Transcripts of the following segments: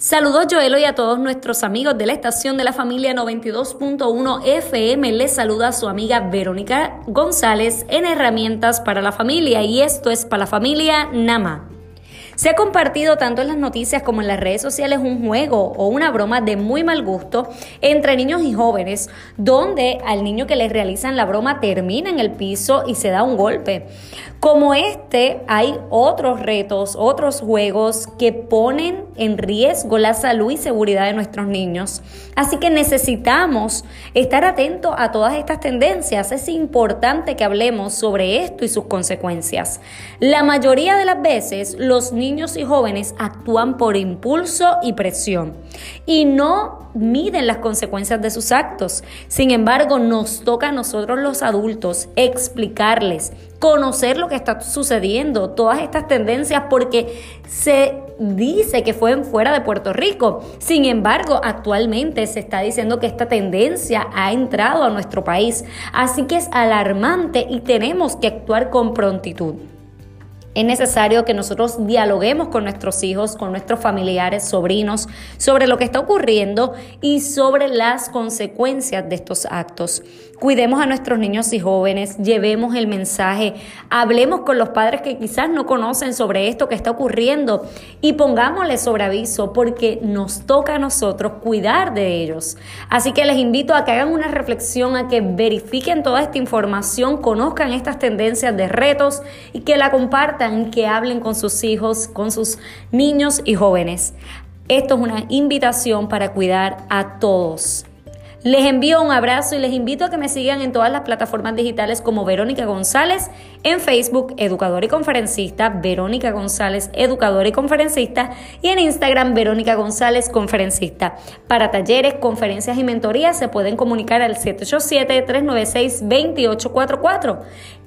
Saludos Joelo y a todos nuestros amigos de la estación de la familia 92.1 FM. Les saluda su amiga Verónica González en Herramientas para la Familia y esto es para la familia Nama. Se ha compartido tanto en las noticias como en las redes sociales un juego o una broma de muy mal gusto entre niños y jóvenes, donde al niño que les realizan la broma termina en el piso y se da un golpe. Como este, hay otros retos, otros juegos que ponen en riesgo la salud y seguridad de nuestros niños. Así que necesitamos estar atentos a todas estas tendencias. Es importante que hablemos sobre esto y sus consecuencias. La mayoría de las veces los niños y jóvenes actúan por impulso y presión y no miden las consecuencias de sus actos. Sin embargo, nos toca a nosotros los adultos explicarles, conocer lo que está sucediendo, todas estas tendencias, porque se dice que fue fuera de Puerto Rico. Sin embargo, actualmente se está diciendo que esta tendencia ha entrado a nuestro país. Así que es alarmante y tenemos que actuar con prontitud. Es necesario que nosotros dialoguemos con nuestros hijos, con nuestros familiares, sobrinos, sobre lo que está ocurriendo y sobre las consecuencias de estos actos. Cuidemos a nuestros niños y jóvenes, llevemos el mensaje, hablemos con los padres que quizás no conocen sobre esto que está ocurriendo y pongámosles sobre aviso porque nos toca a nosotros cuidar de ellos. Así que les invito a que hagan una reflexión, a que verifiquen toda esta información, conozcan estas tendencias de retos y que la compartan que hablen con sus hijos, con sus niños y jóvenes. Esto es una invitación para cuidar a todos. Les envío un abrazo y les invito a que me sigan en todas las plataformas digitales como Verónica González, en Facebook, educador y conferencista, Verónica González, educador y conferencista, y en Instagram, Verónica González, conferencista. Para talleres, conferencias y mentorías se pueden comunicar al 787-396-2844.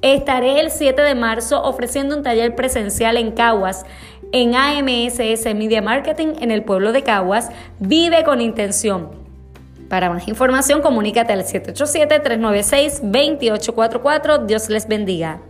Estaré el 7 de marzo ofreciendo un taller presencial en Caguas en AMSS Media Marketing en el pueblo de Caguas. Vive con intención. Para más información, comunícate al 787-396-2844. Dios les bendiga.